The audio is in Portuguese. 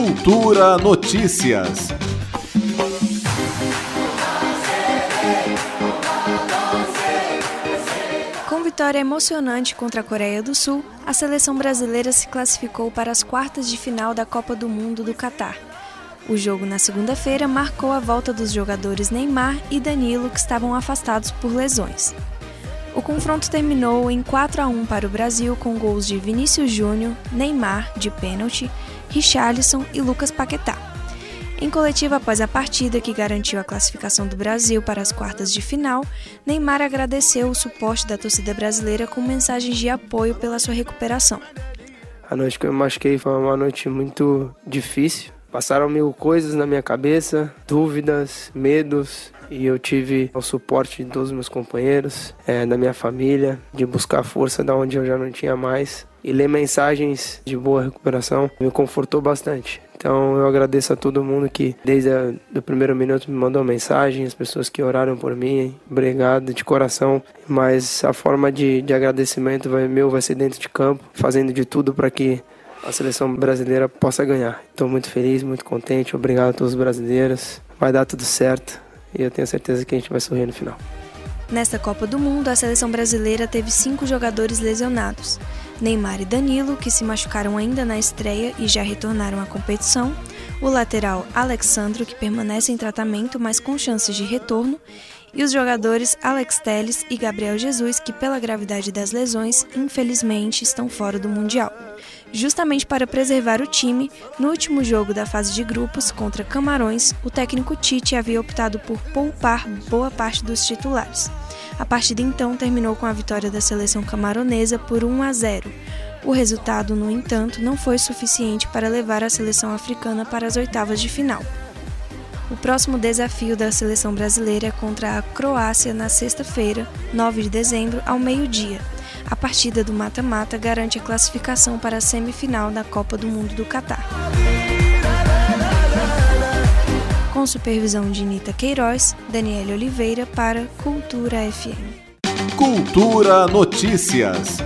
Cultura Notícias. Com vitória emocionante contra a Coreia do Sul, a seleção brasileira se classificou para as quartas de final da Copa do Mundo do Catar. O jogo na segunda-feira marcou a volta dos jogadores Neymar e Danilo, que estavam afastados por lesões. O confronto terminou em 4 a 1 para o Brasil com gols de Vinícius Júnior, Neymar de pênalti, Richarlison e Lucas Paquetá. Em coletiva após a partida que garantiu a classificação do Brasil para as quartas de final, Neymar agradeceu o suporte da torcida brasileira com mensagens de apoio pela sua recuperação. A noite que eu me machuquei foi uma noite muito difícil. Passaram mil coisas na minha cabeça, dúvidas, medos, e eu tive o suporte de todos os meus companheiros, é, da minha família, de buscar força da onde eu já não tinha mais. E ler mensagens de boa recuperação me confortou bastante. Então eu agradeço a todo mundo que desde o primeiro minuto me mandou mensagem, as pessoas que oraram por mim, obrigado de coração. Mas a forma de, de agradecimento vai, meu vai ser dentro de campo, fazendo de tudo para que a seleção brasileira possa ganhar. Estou muito feliz, muito contente, obrigado a todos os brasileiros. Vai dar tudo certo e eu tenho certeza que a gente vai sorrir no final. Nesta Copa do Mundo, a seleção brasileira teve cinco jogadores lesionados: Neymar e Danilo, que se machucaram ainda na estreia e já retornaram à competição, o lateral Alexandro, que permanece em tratamento, mas com chances de retorno, e os jogadores Alex Telles e Gabriel Jesus, que, pela gravidade das lesões, infelizmente estão fora do Mundial. Justamente para preservar o time, no último jogo da fase de grupos contra Camarões, o técnico Tite havia optado por poupar boa parte dos titulares. A partida então terminou com a vitória da seleção camaronesa por 1 a 0. O resultado, no entanto, não foi suficiente para levar a seleção africana para as oitavas de final. O próximo desafio da seleção brasileira é contra a Croácia na sexta-feira, 9 de dezembro, ao meio-dia. A partida do mata-mata garante a classificação para a semifinal da Copa do Mundo do Catar. Com supervisão de Nita Queiroz, Daniela Oliveira para Cultura FM. Cultura Notícias.